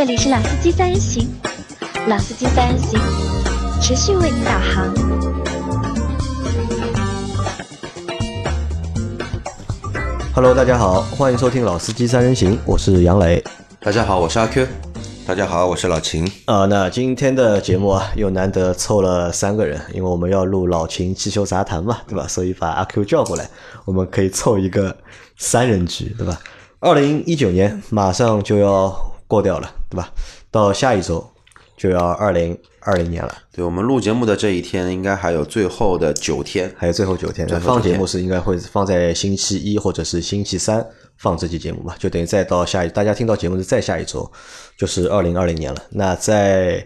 这里是老司机三人行，老司机三人行，持续为你导航。Hello，大家好，欢迎收听《老司机三人行》，我是杨磊。大家好，我是阿 Q。大家好，我是老秦。啊、那今天的节目啊，又难得凑了三个人，因为我们要录老秦汽修杂谈嘛，对吧？所以把阿 Q 叫过来，我们可以凑一个三人局，对吧？二零一九年马上就要过掉了，对吧？到下一周就要二零二零年了，对我们录节目的这一天，应该还有最后的九天。还有最后九天。放节目是应该会放在星期一或者是星期三放这期节目吧，就等于再到下一，大家听到节目的再下一周就是二零二零年了。那在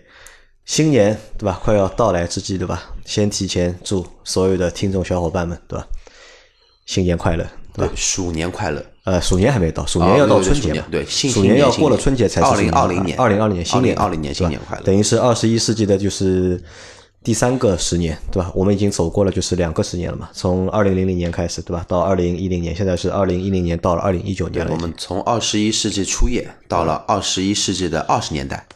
新年对吧，快要到来之际对吧，先提前祝所有的听众小伙伴们对吧，新年快乐。对，鼠年快乐！呃，鼠年还没到，鼠年要到春节嘛？哦对鼠年要过了春节才是二零二零年，二零二零年新年，2020年新年快乐等于是二十一世纪的就是第三个十年，对吧？我们已经走过了就是两个十年了嘛，从二零零零年开始，对吧？到二零一零年，现在是二零一零年到了二零一九年了。我们从二十一世纪初叶到了二十一世纪的二十年代。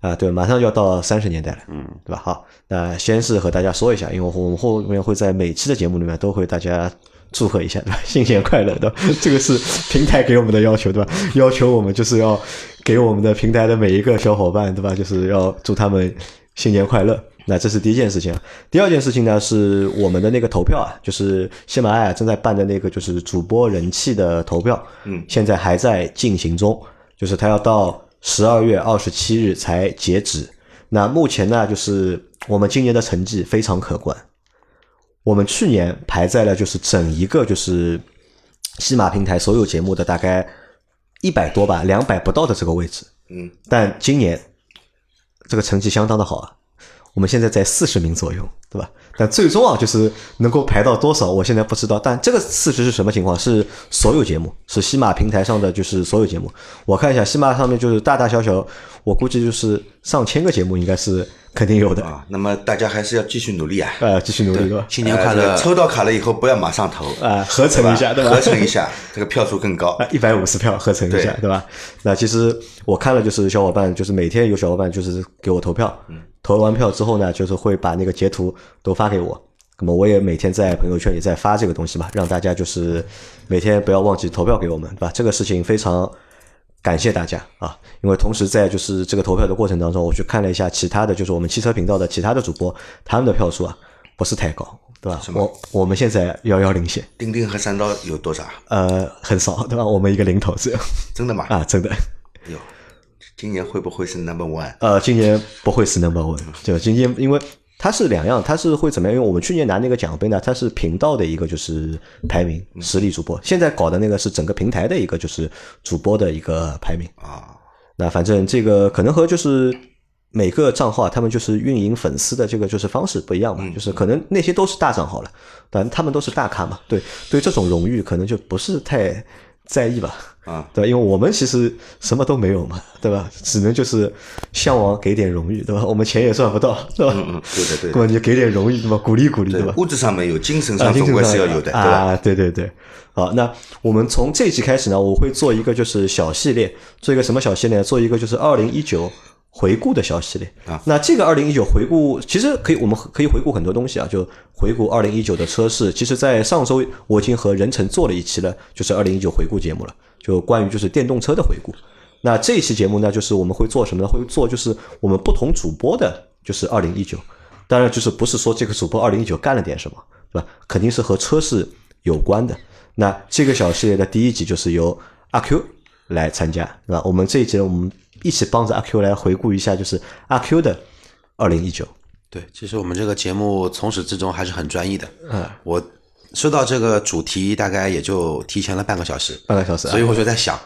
啊，对，马上就要到三十年代了，嗯，对吧？好，那先是和大家说一下，因为我们后面会在每期的节目里面都会大家祝贺一下，对吧？新年快乐，对吧？这个是平台给我们的要求，对吧？要求我们就是要给我们的平台的每一个小伙伴，对吧？就是要祝他们新年快乐。那这是第一件事情，第二件事情呢是我们的那个投票啊，就是喜马拉雅正在办的那个就是主播人气的投票，嗯，现在还在进行中，就是他要到十二月二十七日才截止。那目前呢，就是我们今年的成绩非常可观，我们去年排在了就是整一个就是西马平台所有节目的大概一百多吧，两百不到的这个位置。嗯，但今年这个成绩相当的好啊，我们现在在四十名左右，对吧？但最终啊，就是能够排到多少，我现在不知道。但这个四十是什么情况？是所有节目，是西马平台上的就是所有节目。我看一下，西马上面就是大大小小，我估计就是上千个节目，应该是肯定有的。啊，那么大家还是要继续努力啊！呃，继续努力，对吧？新年快乐！抽到卡了以后，不要马上投啊合成一下对吧合成一下，这个票数更高。啊，一百五十票合成一下，对对吧？那其实我看了，就是小伙伴，就是每天有小伙伴就是给我投票，投完票之后呢，就是会把那个截图都发给我。那么我也每天在朋友圈也在发这个东西嘛，让大家就是每天不要忘记投票给我们，对吧？这个事情非常感谢大家啊！因为同时在就是这个投票的过程当中，我去看了一下其他的就是我们汽车频道的其他的主播，他们的票数啊不是太高，对吧？我我们现在遥遥领先，钉钉和三刀有多少？呃，很少，对吧？我们一个零头只有真的吗？啊，真的。有，今年会不会是 number one？呃，今年不会是 number one，就今年因为它是两样，它是会怎么样？因为我们去年拿那个奖杯呢，它是频道的一个就是排名实力主播，现在搞的那个是整个平台的一个就是主播的一个排名啊。那反正这个可能和就是每个账号啊他们就是运营粉丝的这个就是方式不一样嘛，就是可能那些都是大账号了，但他们都是大咖嘛，对对，这种荣誉可能就不是太在意吧。啊，对吧？因为我们其实什么都没有嘛，对吧？只能就是向往给点荣誉，对吧？我们钱也赚不到，对吧？嗯嗯，对的对那么。你给点荣誉，对吧？鼓励鼓励，对吧？物质上没有，精神啊，上总归是要有的，对吧？啊，对对对。好，那我们从这一期开始呢，我会做一个就是小系列，做一个什么小系列？做一个就是二零一九回顾的消息嘞啊。那这个二零一九回顾，其实可以，我们可以回顾很多东西啊，就回顾二零一九的车市。其实，在上周我已经和任晨做了一期了，就是二零一九回顾节目了，就关于就是电动车的回顾。那这一期节目呢，就是我们会做什么呢？会做就是我们不同主播的，就是二零一九。当然，就是不是说这个主播二零一九干了点什么，对吧？肯定是和车市有关的。那这个小系列的第一集就是由阿 Q 来参加，对吧？我们这一集呢我们一起帮着阿 Q 来回顾一下，就是阿 Q 的二零一九。对，其实我们这个节目从始至终还是很专一的。嗯，我收到这个主题大概也就提前了半个小时，半个小时啊所以我就在想，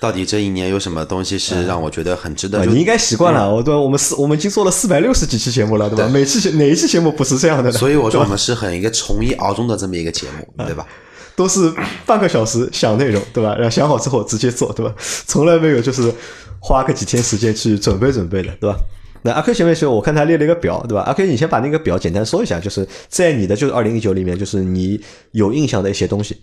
到底这一年有什么东西是让我觉得很值得你应该习惯了，我对？我们四我们已经做了四百六十几期节目了，对吧？每期节哪一期节目不是这样的呢？所以我说我们是很一个从一而终的这么一个节目，对吧？都是半个小时想内容，对吧？然后想好之后直接做，对吧？从来没有就是花个几天时间去准备准备的，对吧？那阿 Q 前面说，我看他列了一个表，对吧？阿 Q，你先把那个表简单说一下，就是在你的就是二零一九里面，就是你有印象的一些东西。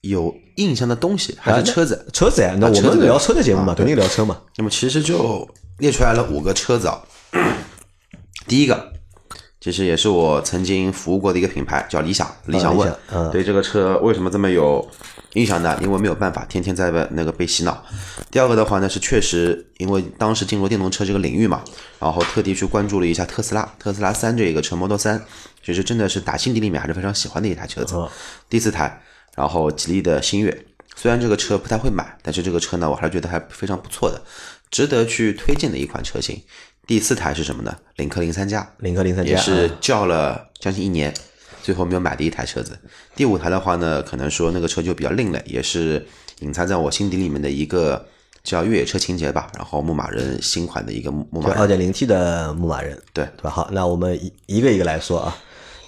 有印象的东西，还是车子？车子啊车子我们聊车的节目嘛，肯定聊车嘛。那么其实就列出来了五个车子啊。第一个，其实也是我曾经服务过的一个品牌，叫理想。理想问对这个车为什么这么有印象呢？因为没有办法，天天在那个被洗脑。第二个的话呢，是确实因为当时进入电动车这个领域嘛，然后特地去关注了一下特斯拉，特斯拉三这个车 Model 三，其实真的是打心底里面还是非常喜欢的一台车子。嗯第四台，然后吉利的星越，虽然这个车不太会买，但是这个车呢，我还是觉得还非常不错的，值得去推荐的一款车型。第四台是什么呢？领克零三加，领克零三加也是嗯叫了将近一年，最后没有买的一台车子。第五台的话呢，可能说那个车就比较另类，也是隐藏在我心底里面的一个叫越野车情节吧。然后牧马人新款的一个牧马人，就二点零 T 的牧马人，对对吧？好，那我们一一个一个来说啊，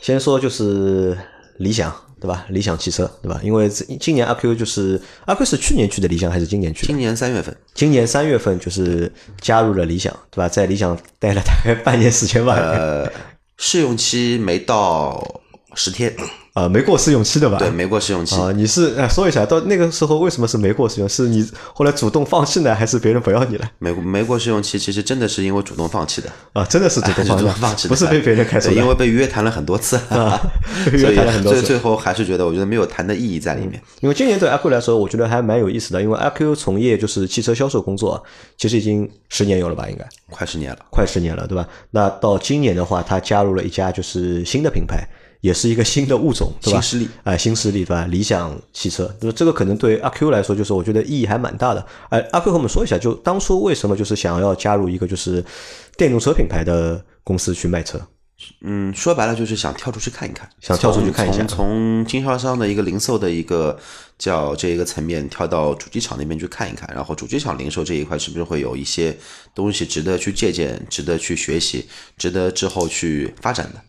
先说就是理想，对吧？理想汽车，对吧？因为今年阿 Q 就是阿 Q 是去年去的理想还是今年去的今？年三月份，今年三月份就是加入了理想，对吧？在理想待了大概半年时间吧，呃，试用期没到十天，呃，没过试用期的吧？对，没过试用期。啊，你是哎说一下，到那个时候为什么是没过试用？是你后来主动放弃呢，还是别人不要你了？没没过试用期，其实真的是因为主动放弃的，啊，真的是主动放弃动放弃的，不是被别人开除的，因为被约谈了很多次，约谈了很多次所以最后还是觉得，我觉得没有谈的意义在里面。因为今年对阿 Q 来说，我觉得还蛮有意思的，因为阿 Q 从业就是汽车销售工作，其实已经十年有了吧，应该快十年了，快十年了，对吧？那到今年的话，他加入了一家就是新的品牌，也是一个新的物种，对吧？新势力哎、新势力，对吧？理想汽车，就是这个可能对阿 Q 来说，就是我觉得意义还蛮大的。哎、阿 Q 和我们说一下，就当初为什么就是想要加入一个就是电动车品牌的公司去卖车？嗯，说白了就是想跳出去看一看，想跳出去看一下从经销商的一个零售的一个叫这一个层面跳到主机厂那边去看一看，然后主机厂零售这一块是不是会有一些东西值得去借鉴、值得去学习、值得之后去发展的，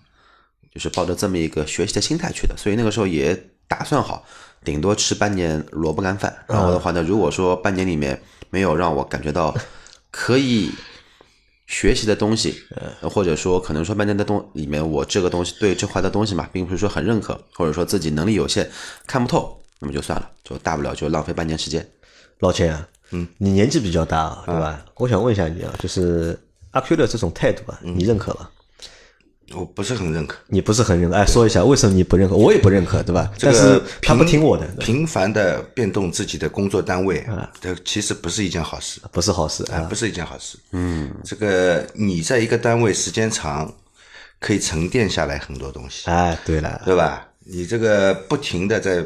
就是抱着这么一个学习的心态去的，所以那个时候也打算好，顶多吃半年萝卜干饭，然后的话呢，如果说半年里面没有让我感觉到可以。学习的东西，呃，或者说可能说半年的东里面，我这个东西对这块的东西嘛，并不是说很认可，或者说自己能力有限，看不透，那么就算了，就大不了就浪费半年时间。老钱啊，嗯，你年纪比较大，对吧？我想问一下你啊，就是阿 Q 的这种态度啊，你认可吗？我不是很认可。你不是很认可，哎，说一下为什么你不认可？我也不认可，对吧？但这个是他不听我的，频繁的变动自己的工作单位，这其实不是一件好事，不是好事啊。不是一件好事。嗯，这个你在一个单位时间长，可以沉淀下来很多东西，哎，对了，对吧？你这个不停的在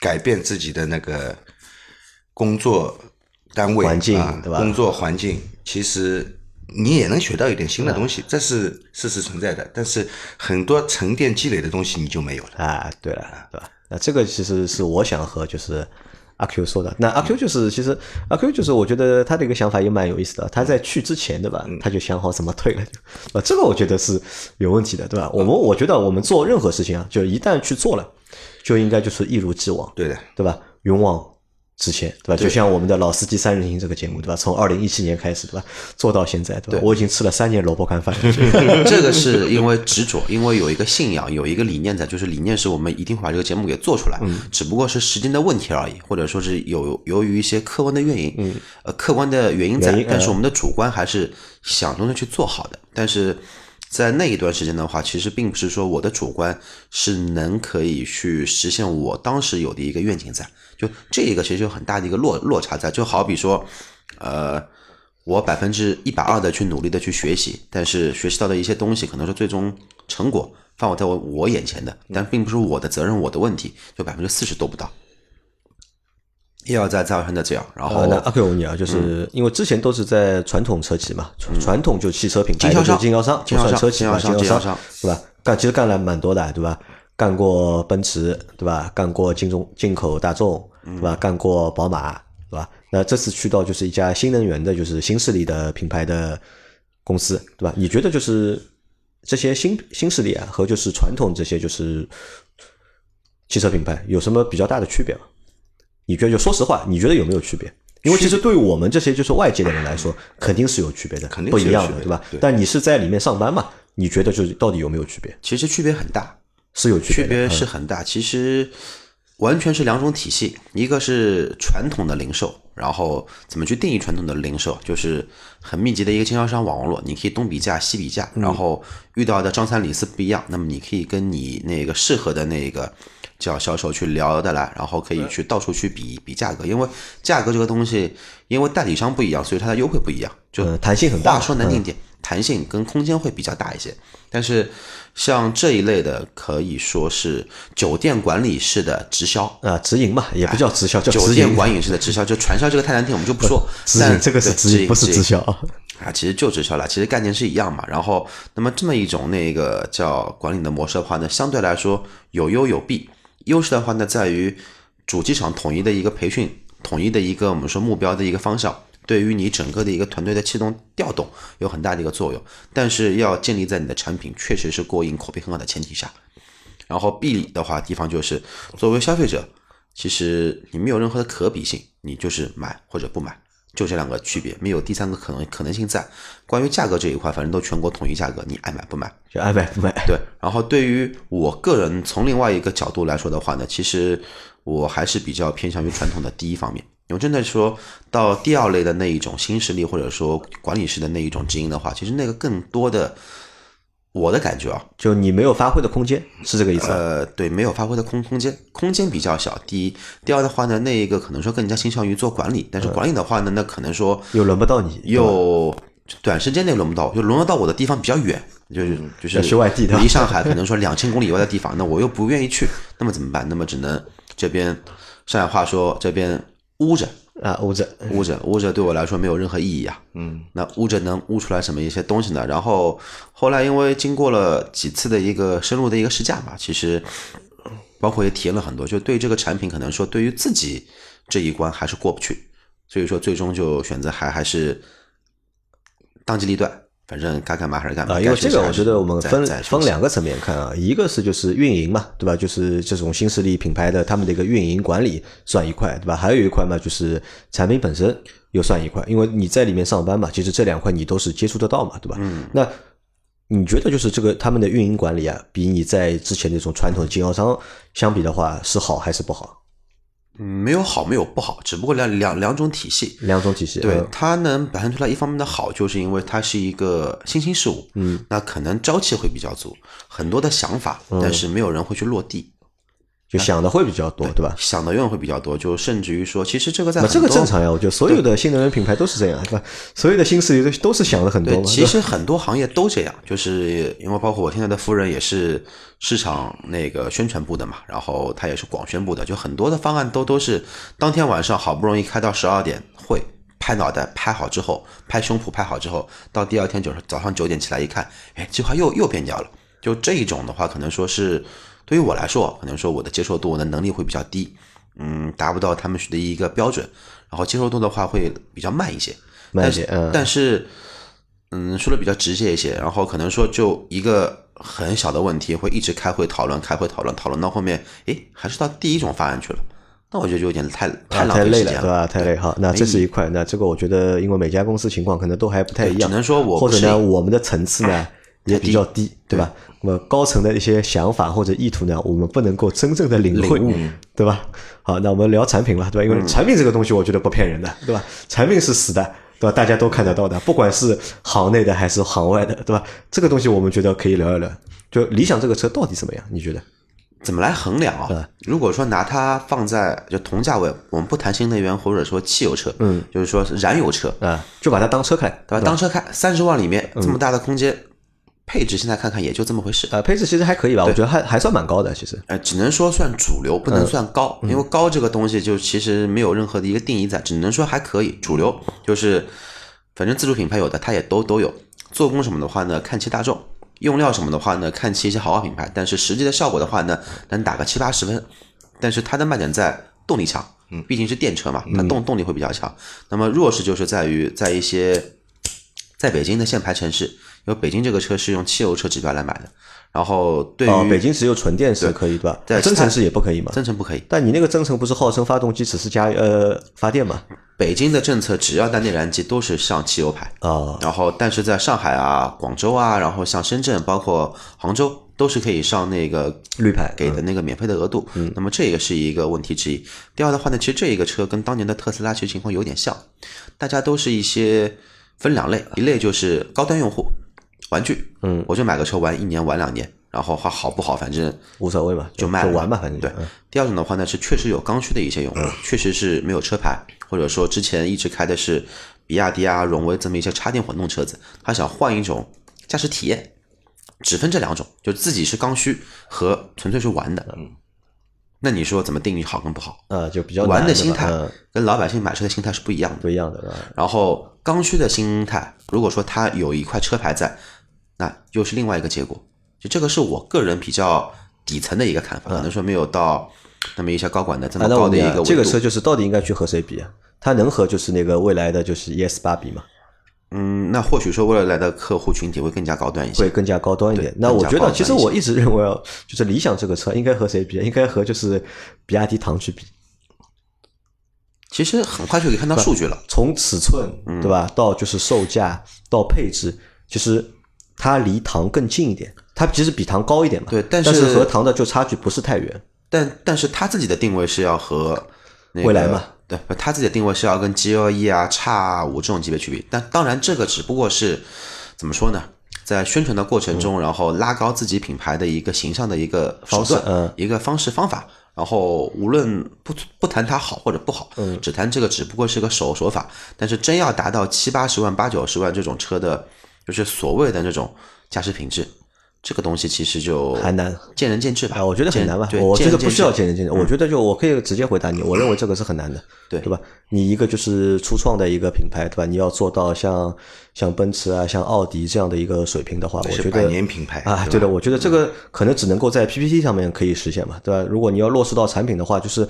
改变自己的那个工作单位环境啊对吧工作环境，其实你也能学到一点新的东西，这是事实存在的。但是很多沉淀积累的东西你就没有了。啊，对了，对吧？那这个其实是我想和就是阿 Q 说的。那阿 Q 就是其实阿 Q 就是我觉得他的一个想法也蛮有意思的。他在去之前，对吧？他就想好怎么退了，就啊，这个我觉得是有问题的，对吧？我们我觉得我们做任何事情啊，就一旦去做了，就应该就是一如既往，对的，对吧？勇往直前，对吧？就像我们的老司机三人行这个节目，对吧？从二零一七年开始，对吧？做到现在，对吧？我已经吃了三年萝卜干饭。这个是 因为执着，因为有一个信仰，有一个理念在，就是理念是我们一定会把这个节目给做出来，只不过是时间的问题而已，或者说是有由于一些客观的原因，嗯，呃，客观的原因在但是我们的主观还是想中的去做好的，但是。在那一段时间的话，其实并不是说我的主观是能可以去实现我当时有的一个愿景在，就这一个其实有很大的一个落落差在，就好比说，呃，我百分之一百二的去努力的去学习，但是学习到的一些东西，可能是最终成果放我在我我眼前的，但并不是我的责任，我的问题，就百分之四十都不到，一而再再而三的这样，然后呃，那阿 Q 我问你啊，就是因为之前都是在传统车企嘛，传传统就汽车品牌的经销商就是经销商，经销商车企嘛，经销商经销经销商对吧？干其实干了蛮多的，对吧？干过奔驰，对吧？干过进中进口大众，对吧？干过宝马，对吧？那这次去到就是一家新能源的，就是新势力的品牌的公司，对吧？你觉得就是这些新新势力啊，和就是传统这些就是汽车品牌有什么比较大的区别吗？你觉得就说实话，你觉得有没有区别？因为其实对于我们这些就是外界的人来说，肯定是有区别的，肯定不一样的，对吧？对但你是在里面上班嘛？你觉得就是到底有没有区别？其实区别很大，是有区别，区别嗯是很大。其实，完全是两种体系，一个是传统的零售，然后怎么去定义传统的零售，就是很密集的一个经销商网络，你可以东比价西比价，然后遇到的张三李四不一样，那么你可以跟你那个适合的那个叫销售去聊得来，然后可以去到处去比比价格，因为价格这个东西，因为代理商不一样，所以它的优惠不一样，就嗯弹性很大话说难听点，弹性跟空间会比较大一些。但是像这一类的，可以说是酒店管理式的直销。啊，直营嘛，也不叫直销，叫酒。店管理式的直销，就传销这个太难听，我们就不说。但直营这个是直营，不是直销啊。啊，其实就直销了，其实概念是一样嘛。然后，那么这么一种那个叫管理的模式的话呢，相对来说有优有弊。优势的话呢，在于主机厂统一的一个培训，统一的一个我们说目标的一个方向，对于你整个的一个团队的气动调动有很大的一个作用。但是要建立在你的产品确实是过硬、口碑很好的前提下。然后弊的话，地方就是作为消费者，其实你没有任何的可比性，你就是买或者不买。就这两个区别，没有第三个可能可能性在。关于价格这一块，反正都全国统一价格，你爱买不买。就爱买不买。对，然后对于我个人从另外一个角度来说的话呢，其实我还是比较偏向于传统的第一方面。因为真的说到第二类的那一种新势力，或者说管理式的那一种直营的话，其实那个更多的，我的感觉啊，就你没有发挥的空间，是这个意思？呃，对，没有发挥的空空间，空间比较小。第一，第二的话呢，那一个可能说更加倾向于做管理，但是管理的话呢，那可能说又轮不到你，又短时间内轮不到，就轮得到我的地方比较远，就是就是外地的离上海可能说两千公里以外的地方，那我又不愿意去，那么怎么办？那么只能这边上海话说这边捂着。啊，捂着。捂着捂着对我来说没有任何意义啊。嗯，那捂着能捂出来什么一些东西呢？然后后来因为经过了几次的一个深入的一个试驾嘛，其实包括也体验了很多，就对这个产品可能说对于自己这一关还是过不去，所以说最终就选择还还是当机立断，反正该干嘛还是干嘛。啊，因为这个我觉得我们分分两个层面看啊，一个是就是运营嘛，对吧？就是这种新势力品牌的他们的一个运营管理算一块，对吧？还有一块嘛，就是产品本身又算一块，因为你在里面上班嘛，其实这两块你都是接触得到嘛，对吧？嗯。那你觉得就是这个他们的运营管理啊，比你在之前那种传统的经销商相比的话，是好还是不好？嗯，没有好，没有不好，只不过两两两种体系。两种体系。对嗯它能表现出来一方面的好，就是因为它是一个新兴事物，嗯，那可能朝气会比较足，很多的想法，嗯但是没有人会去落地，就想的会比较多，对吧？想的永远会比较多，就甚至于说，其实这个在那这个正常呀，我觉得所有的新能源品牌都是这样，对吧？所有的新势力都都是想的很多对，嘛。其实很多行业都这样，就是因为包括我现在的夫人也是市场那个宣传部的嘛，然后她也是广宣部的，就很多的方案都都是当天晚上好不容易开到十二点会。拍脑袋拍好之后，拍胸脯拍好之后，到第二天就是早上九点起来一看，哎，计划又又变掉了。就这一种的话，可能说是对于我来说，可能说我的接受度、我的能力会比较低，嗯，达不到他们的一个标准，然后接受度的话会比较慢一些。慢一些嗯但是嗯，说的比较直接一些，然后可能说就一个很小的问题，会一直开会讨论，开会讨论，讨论到后面，诶，还是到第一种方案去了。那我觉得就有点太太，浪太累了，费时间对吧？太累。哈，那这是一块。那这个我觉得，因为每家公司情况可能都还不太一样，只能说我或者呢，我们的层次呢也比较低，对吧？那么高层的一些想法或者意图呢，我们不能够真正的领会，对吧？好，那我们聊产品了，对吧？因为产品这个东西，我觉得不骗人的，对吧？产品是死的。对吧？大家都看得到的，不管是行内的还是行外的，对吧？这个东西我们觉得可以聊一聊。就理想这个车到底怎么样？你觉得？怎么来衡量啊？如果说拿它放在就同价位，我们不谈新能源或者说汽油车，嗯，就是说燃油车，啊，就把它当车开，对吧？当车开，三十万里面这么大的空间，配置现在看看也就这么回事。呃，配置其实还可以吧，我觉得还还算蛮高的，其实。呃，只能说算主流，不能嗯算高，因为高这个东西就其实没有任何的一个定义在，只能说还可以。主流就是，反正自主品牌有的它也都都有，做工什么的话呢，看其大众；用料什么的话呢，看其一些豪华品牌。但是实际的效果的话呢，能打个七八十分。但是它的卖点在动力强，嗯，毕竟是电车嘛，它动动力会比较强。那么弱势就是在于在一些在北京的限牌城市，因为北京这个车是用汽油车指标来买的，然后对于、哦，北京只有纯电是可以对吧？对增程式也不可以嘛？增程不可以。但你那个增程不是号称发动机只是加呃发电嘛？北京的政策只要带内燃机都是上汽油牌，啊，然后但是在上海啊、广州啊，然后像深圳、包括杭州都是可以上那个绿牌给的那个免费的额度。嗯，那么这也是一个问题之一。第二的话呢，其实这一个车跟当年的特斯拉其实情况有点像，大家都是一些分两类，一类就是高端用户，玩具，嗯，我就买个车玩一年玩两年，然后它好不好反正无所谓吧，就卖玩吧，反正对嗯。第二种的话呢，是确实有刚需的一些用户，确实是没有车牌，或者说之前一直开的是比亚迪啊、荣威这么一些插电混动车子，他想换一种驾驶体验，只分这两种，就自己是刚需和纯粹是玩的。嗯，那你说怎么定义好跟不好？呃，就比较玩的心态嗯跟老百姓买车的心态是不一样的。不一样的，然后刚需的心态，如果说他有一块车牌在，那又是另外一个结果。就这个是我个人比较底层的一个看法，可能说没有到那么一些高管的这啊，么高的一个这个车就是到底应该去和谁比啊？它能和就是那个未来的就是 ES 八比吗？嗯，那或许说未来的客户群体会更加高端一些。会更加高端一点。那我觉得，其实我一直认为啊，就是理想这个车应该和谁比？应该和就是比亚迪唐去比。其实很快就可以看到数据了。从尺寸嗯对吧，到就是售价到配置，其实它离唐更近一点，它其实比唐高一点嘛。对但但是和唐的就差距不是太远。但但是它自己的定位是要和、那个、未来嘛，对，它自己的定位是要跟 G L E 啊、叉五这种级别去比。但当然，这个只不过是怎么说呢？在宣传的过程中，然后拉高自己品牌的一个形象的一个手段，嗯一个方式方法。然后无论不不谈它好或者不好，嗯，只谈这个只不过是个手手法。但是真要达到七八十万、八九十万这种车的，就是所谓的那种驾驶品质，这个东西其实就还难见仁见智吧。啊，我觉得很难吧。我觉得不需要见仁见智我觉得就我可以直接回答你，我认为这个是很难的，对对吧？你一个就是初创的一个品牌，对吧？你要做到像像奔驰啊、像奥迪这样的一个水平的话，我觉得百年品牌啊，对的，我觉得这个可能只能够在 PPT 上面可以实现嘛，对吧？如果你要落实到产品的话，就是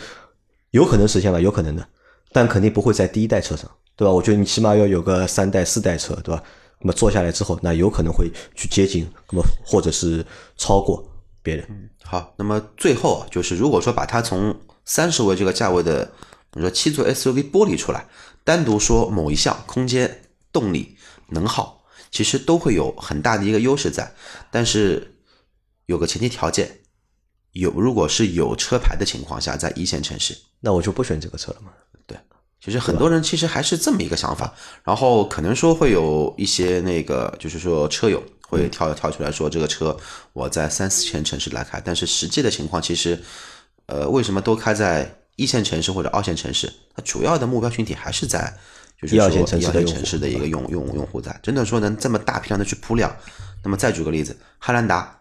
有可能实现吧，有可能的，但肯定不会在第一代车上，对吧？我觉得你起码要有个三代、四代车，对吧？那么做下来之后，那有可能会去接近，那么或者是超过别人。好，那么最后啊，就是如果说把它从三十位这个价位的，比如说七座 SUV 剥离出来，单独说某一项空间、动力、能耗，其实都会有很大的一个优势在。但是有个前提条件，有如果是有车牌的情况下，在一线城市，那我就不选这个车了嘛。其实很多人其实还是这么一个想法，然后可能说会有一些那个，就是说车友会跳跳出来说这个车我在三四线城市来开，但是实际的情况其实，呃，为什么都开在一线城市或者二线城市？它主要的目标群体还是在就是说一二线城市的用户线城市的一个用用用户在，真的说能这么大批量的去铺量，那么再举个例子，汉兰达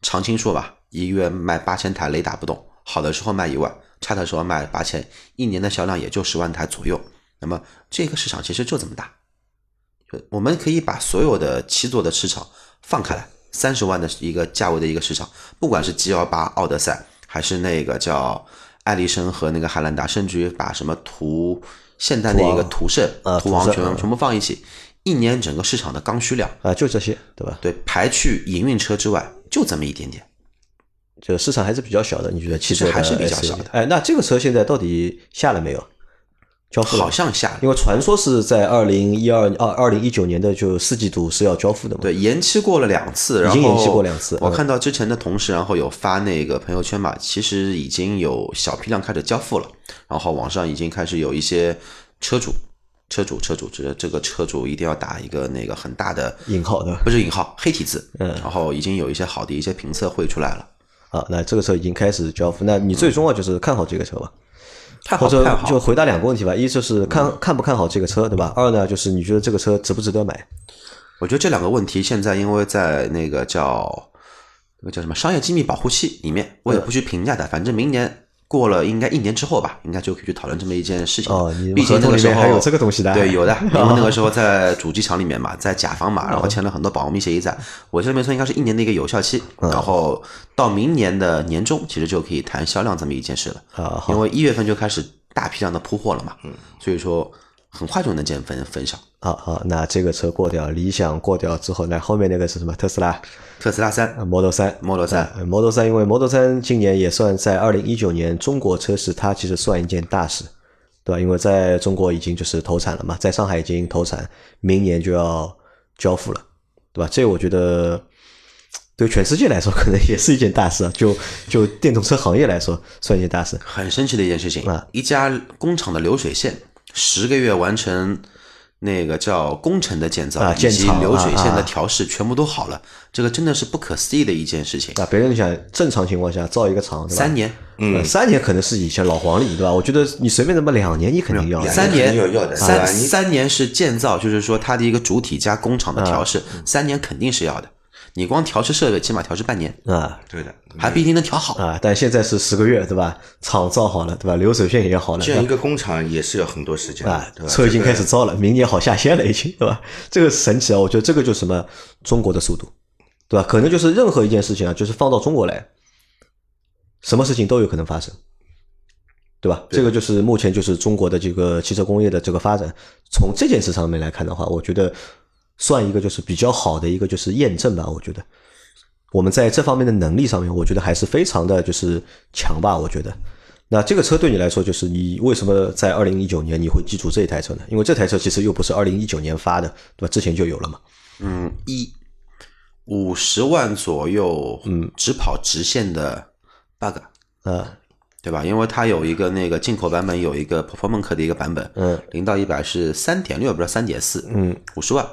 常青树吧，一个月卖八千台雷打不动，好的时候卖一万，差的时候卖八千，一年的销量也就十万台左右。那么这个市场其实就这么大，就我们可以把所有的七座的市场放开来，三十万的一个价位的一个市场，不管是 G L 八、奥德赛，还是那个叫艾力绅和那个汉兰达，甚至于把什么途现代的一个途胜、啊途昂途胜嗯全全部放一起，一年整个市场的刚需量，啊，就这些，对吧？对，排去营运车之外，就这么一点点。就市场还是比较小的，你觉得汽车的其实还是比较小的。哎，那这个车现在到底下了没有？交付好像下了，因为传说是在二零一二二二零一九年的就四季度是要交付的嘛。对，延期过了两次，然后已经延期过两次我嗯看到之前的同事，然后有发那个朋友圈嘛，其实已经有小批量开始交付了，然后网上已经开始有一些车主、车主、车主，这这个车主一定要打一个那个很大的引号的。不是引号黑体字，嗯。然后已经有一些好的一些评测会出来了，啊，那这个车已经开始交付，那你最终啊就是看好这个车吧？太或者好太好就回答两个问题吧，一就是看看不看好这个车，对吧？二呢就是你觉得这个车值不值得买？我觉得这两个问题现在因为在那个叫那个叫什么商业机密保护期里面，我也不去评价它，反正明年。过了应该一年之后吧，应该就可以去讨论这么一件事情。哦你们毕竟那个时候还有这个东西的对，有的。因为那个时候在主机厂里面嘛，在甲方嘛，然后签了很多保密协议在。我这边说应该是一年的一个有效期，嗯然后到明年的年中，其实就可以谈销量这么一件事了。因为一月份就开始大批量的铺货了嘛，所以说很快就能见分分晓。好好，那这个车过掉，理想过掉之后，那后面那个是什么？特斯拉特斯拉三呃 Model 三 Model 三呃 Model 三，因为 Model 三今年也算在二零一九年中国车市，它其实算一件大事，对吧？因为在中国已经就是投产了嘛，在上海已经投产，明年就要交付了，对吧？这我觉得对全世界来说 可能也是一件大事啊。就就电动车行业来说，算一件大事。很神奇的一件事情啊！一家工厂的流水线十个月完成那个叫工程的建造啊以及流水线的调试，全部都好了。这个真的是不可思议的一件事情。啊，别人想正常情况下造一个厂，三年，嗯，三年可能是以前老黄历，对吧？我觉得你随便怎么两年，你肯定要两三年。要要的三三年是建造，就是说它的一个主体加工厂的调试，三年肯定是要的。你光调试设备，起码调试半年，啊对的，还不一定能调好。啊！但现在是十个月，对吧？厂造好了，对吧？流水线也好了，建一个工厂也是要很多时间啊对，吧？车已经开始造了，明年好下线了，已经，对吧？这个神奇啊！我觉得这个就是什么中国的速度，对吧？可能就是任何一件事情啊，就是放到中国来，什么事情都有可能发生，对吧？这个就是目前就是中国的这个汽车工业的这个发展。从这件事上面来看的话，我觉得算一个就是比较好的一个就是验证吧。我觉得我们在这方面的能力上面，我觉得还是非常的就是强吧。我觉得。那这个车对你来说，就是你为什么在二零一九年你会记住这一台车呢？因为这台车其实又不是二零一九年发的，对吧？之前就有了嘛。嗯，一五十万左右，嗯，只跑直线的 bug，呃，对吧？因为它有一个那个进口版本，有一个 Performance 的一个版本，嗯，零到一百是三点六，不是三点四，嗯，五十万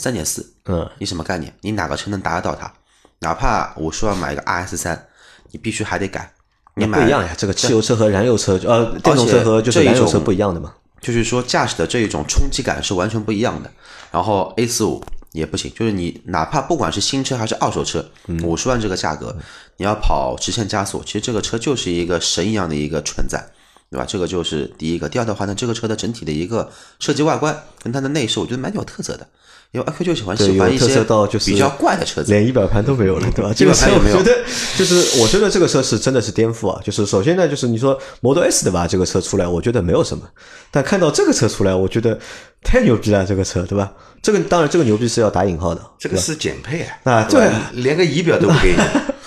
三点四，嗯，你什么概念？你哪个车能达得到它？哪怕五十万买一个 RS 三，你必须还得改。你买不一样呀。这个汽油车和燃油车，呃，电动车和就是燃油车不一样的嘛。就是说驾驶的这一种冲击感是完全不一样的。然后 A 四五也不行，就是你哪怕不管是新车还是二手车，五十万这个价格，你要跑直线加速，其实这个车就是一个神一样的一个存在，对吧？这个就是第一个。第二的话呢，这个车的整体的一个设计外观跟它的内饰，我觉得蛮有特色的。因为阿 Q 就喜欢，喜欢一些比较怪的车子，连仪表盘都没有了，对吧？这个车我觉得就是，我觉得这个车是真的是颠覆啊！就是首先呢，就是你说 Model S 的吧？这个车出来，我觉得没有什么，但看到这个车出来，我觉得太牛逼了，这个车对吧？这个当然，这个牛逼是要打引号的，这个是减配啊，啊对连个仪表都不给你，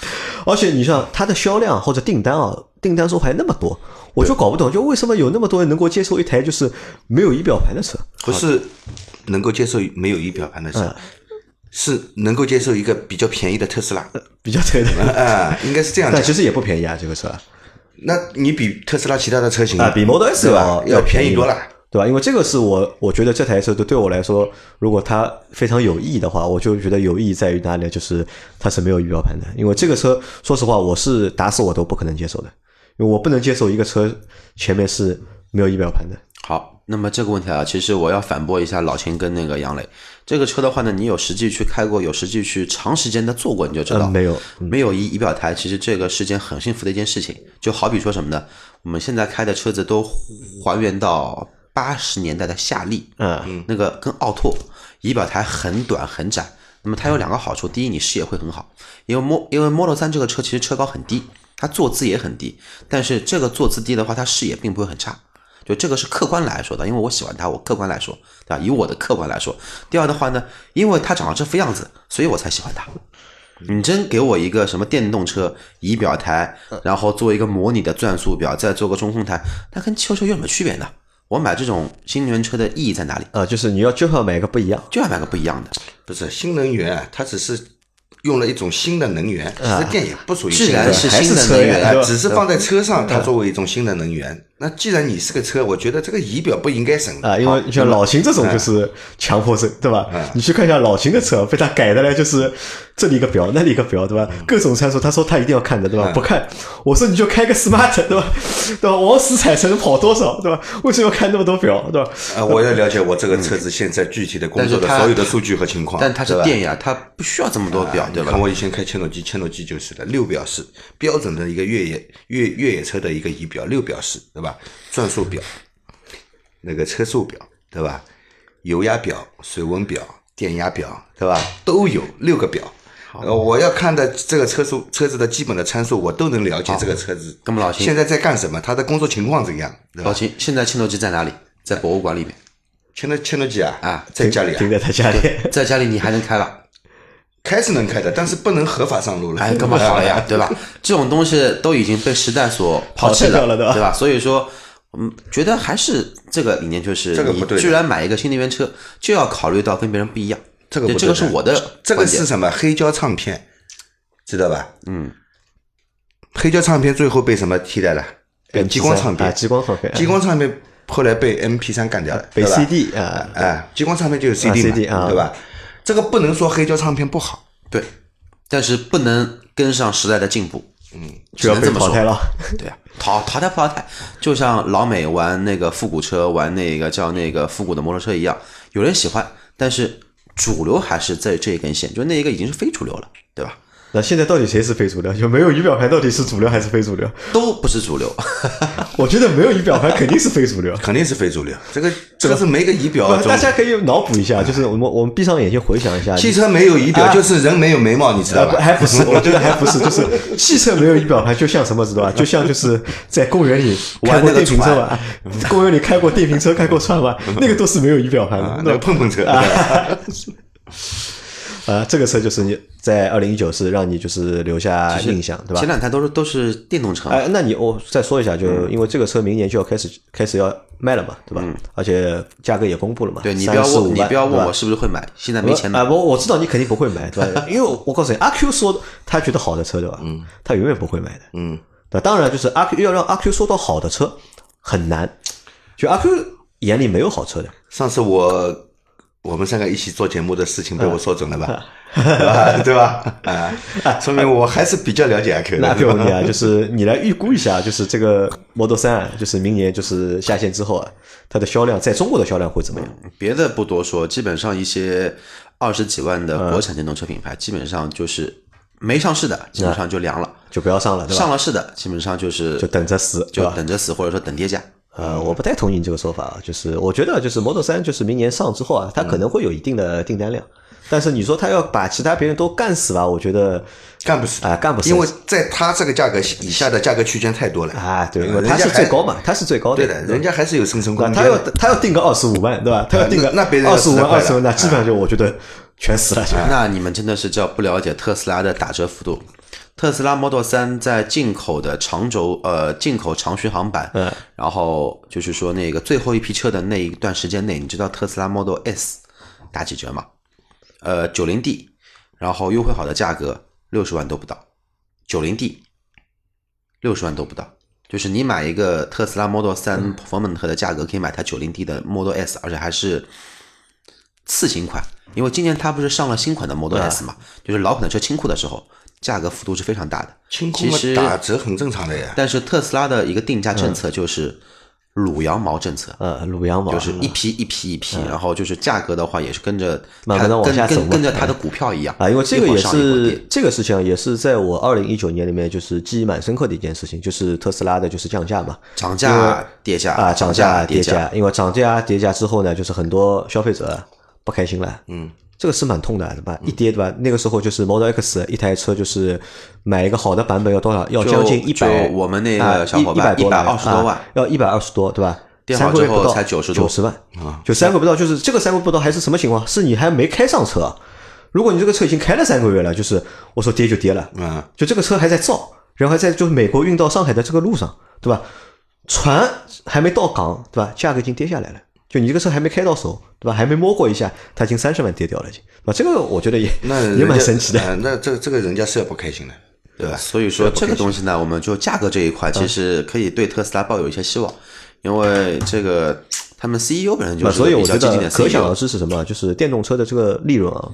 而且你像它的销量或者订单啊，订单数还那么多，我就搞不懂，就为什么有那么多人能够接受一台就是没有仪表盘的车？不是能够接受没有仪表盘的车，嗯。是能够接受一个比较便宜的特斯拉。比较对的，啊，应该是这样的。但其实也不便宜啊，这个车。那你比特斯拉其他的车型啊，比 Model S 对吧？要要便宜多了。对吧？因为这个是我我觉得这台车对对我来说，如果它非常有意义的话，我就觉得有意义在于哪里？就是它是没有仪表盘的。因为这个车，说实话，我是打死我都不可能接受的，因为我不能接受一个车前面是没有仪表盘的。好，那么这个问题啊，其实我要反驳一下老秦跟那个杨磊。这个车的话呢，你有实际去开过，有实际去长时间的坐过，你就知道、嗯没有没有仪仪表台，其实这个是件很幸福的一件事情。就好比说什么呢？我们现在开的车子都还原到八十年代的夏利，嗯那个跟奥拓仪表台很短很窄。那么它有两个好处，第一，你视野会很好，因为 Mo 因为 Model 三这个车其实车高很低，它坐姿也很低，但是这个坐姿低的话，它视野并不会很差。就这个是客观来说的，因为我喜欢它，我客观来说，对吧？以我的客观来说，第二的话呢，因为它长得这副样子，所以我才喜欢它。你真给我一个什么电动车仪表台，然后做一个模拟的转速表，再做个中控台，它跟汽油车有什么区别呢？我买这种新能源车的意义在哪里？呃，就是你要就要买个不一样。就要买个不一样的。不是新能源啊，它只是用了一种新的能源，其实电也不属于新能源然是还是新的能源，车只是放在车上，它作为一种新的能源。那既然你是个车，我觉得这个仪表不应该省啊，因为像老秦这种就是强迫症，对吧？你去看一下老秦的车，被他改的嘞，就是这里一个表，那里一个表，对吧？各种参数，他说他一定要看的，对吧？不看，我说你就开个 smart，对吧？对吧？往死踩能跑多少，对吧？为什么要看那么多表，对吧？啊，我要了解我这个车子现在具体的工作的所有的数据和情况。但它是电呀，它不需要这么多表，对吧看？我以前开切诺基，切诺机就是的，六表式标准的一个越野越越野车的一个仪表，六表式，对吧？转速表，那个车速表，对吧？油压表、水温表、电压表，对吧？都有六个表。呃，我要看的这个车速车子的基本的参数，我都能了解这个车子。那么老秦现在在干什么？他的工作情况怎样？对吧？老秦，现在切诺基在哪里？在博物馆里面，切诺切诺基啊啊在家里啊停，在他 家里。在家里你还能开了，开是能开的，但是不能合法上路了。哎，干嘛好了呀，对吧？这种东西都已经被时代所抛弃了对吧对吧？所以说，嗯，觉得还是这个理念，就是你这个不对居然买一个新能源车，就要考虑到跟别人不一样。这个不对这个是我的这个是什么？黑胶唱片，知道吧？嗯，黑胶唱片最后被什么替代了？被激光唱啊，片。激光唱片，激光唱片后来被 MP 三干掉了，被 CD 啊，哎，激光唱片就是 CD 嘛 CD 啊对吧？这个不能说黑胶唱片不好，对，但是不能跟上时代的进步，嗯，就要被淘汰了。对啊，淘淘汰不淘汰，就像老美玩那个复古车，玩那个叫那个复古的摩托车一样，有人喜欢，但是主流还是在这一根线，就那一个已经是非主流了，对吧？那现在到底谁是非主流？有没有仪表盘到底是主流还是非主流？都不是主流，我觉得没有仪表盘肯定是非主流。肯定是非主流。这个这个是没个仪表大家可以脑补一下，就是我们我们闭上眼睛回想一下，汽车没有仪表，啊就是人没有眉毛，你知道吧？还不是，我觉得还不是，就是汽车没有仪表盘，就像什么知道吧？就像就是在公园里 开过电瓶车吧，公园里开过电瓶车、开过船吧，那个都是没有仪表盘的。啊那个碰碰车，啊，这个车就是你在二零一九是让你就是留下印象，对吧前？两台都是都是电动车嘛，哎，那你我再说一下，就因为这个车明年就要开始开始要卖了嘛，对吧？而且价格也公布了嘛，对你不要35问，你不要问我是不是会买，现在没钱买啊，。我我知道你肯定不会买，对吧？因为我告诉你，阿 Q 说他觉得好的车，对吧？嗯，他永远不会买的。嗯，那，当然就是阿 Q 要让阿 Q 说到好的车很难，就阿 Q 眼里没有好车的。上次我我们三个一起做节目的事情嗯被我说准了吧？对吧？对吧？啊，说明我还是比较了解阿 Q 的。那给我问题啊，就是你来预估一下，就是这个 Model 三啊，就是明年就是下线之后啊，它的销量在中国的销量会怎么样？别的不多说，基本上一些二十几万的国产电动车品牌，基本上就是没上市的，基本上就凉了；就不要上了，对吧？上了市的，基本上就是就等着死，就？等着死，或者说等跌价。呃，我不太同意你这个说法啊，就是我觉得就是 Model 三就是明年上之后啊，它可能会有一定的订单量，但是你说它要把其他别人都干死吧，我觉得干不死啊干不死因为在它这个价格以下的价格区间太多了啊，对，因为它是最高嘛，它是最高的对的，人家还是有生存空间他要。他要定个二十五万，对吧？他要定个那那别人要二十五万、二十万，那基本上就我觉得全死了。那你们真的是叫不了解特斯拉的打折幅度。特斯拉 Model 3在进口的长轴呃进口长续航版，嗯，然后就是说那个最后一批车的那一段时间内，你知道特斯拉 Model S 打几折吗？呃，九零 D，然后优惠好的价格六十万都不到，九零 D 六十万都不到，就是你买一个特斯拉 Model 3 Performance 的价格，可以买台九零 D 的 Model S，而且还是次新款，因为今年它不是上了新款的 Model S 嘛，就是老款的车清库的时候，价格幅度是非常大的。清空其实打折很正常的呀。但是特斯拉的一个定价政策就是卤羊毛政策，呃，卤羊毛。就是一批一批一批，然后就是价格的话也是跟着慢慢它跟地往下走跟跟着它的股票一样啊，因为这个也是这个事情啊也是在我二零一九年里面就是记忆蛮深刻的一件事情，就是特斯拉的就是降价嘛，涨价跌价啊，涨价。跌价，因为涨价跌价之后呢，就是很多消费者不开心了，嗯，这个是蛮痛的，对吧？一跌对吧？那个时候就是 Model X 一台车就是买一个好的版本要多少？要将近一百，就我们那个啊小伙伴一百多了120多万啊要一百二十多，对吧？三个月不到才90多九十万啊，就三个月不到，就是这个三个月不到还是什么情况？是你还没开上车，如果你这个车已经开了三个月了，就是我说跌就跌了，嗯，就这个车还在造，然后还在就是美国运到上海的这个路上，对吧？船还没到港，对吧？价格已经跌下来了。就你这个车还没开到手，对吧？还没摸过一下，它已经三十万跌掉了，已经，对吧？这个我觉得也 也那也蛮神奇的。呃那这这个人家是要不开心的，对吧？所以说这个东西呢，我们就价格这一块，嗯其实可以对特斯拉抱有一些希望，因为这个他们 CEO 本身就啊，是所以我觉比较激进的得可想而。知是什么？就是电动车的这个利润啊，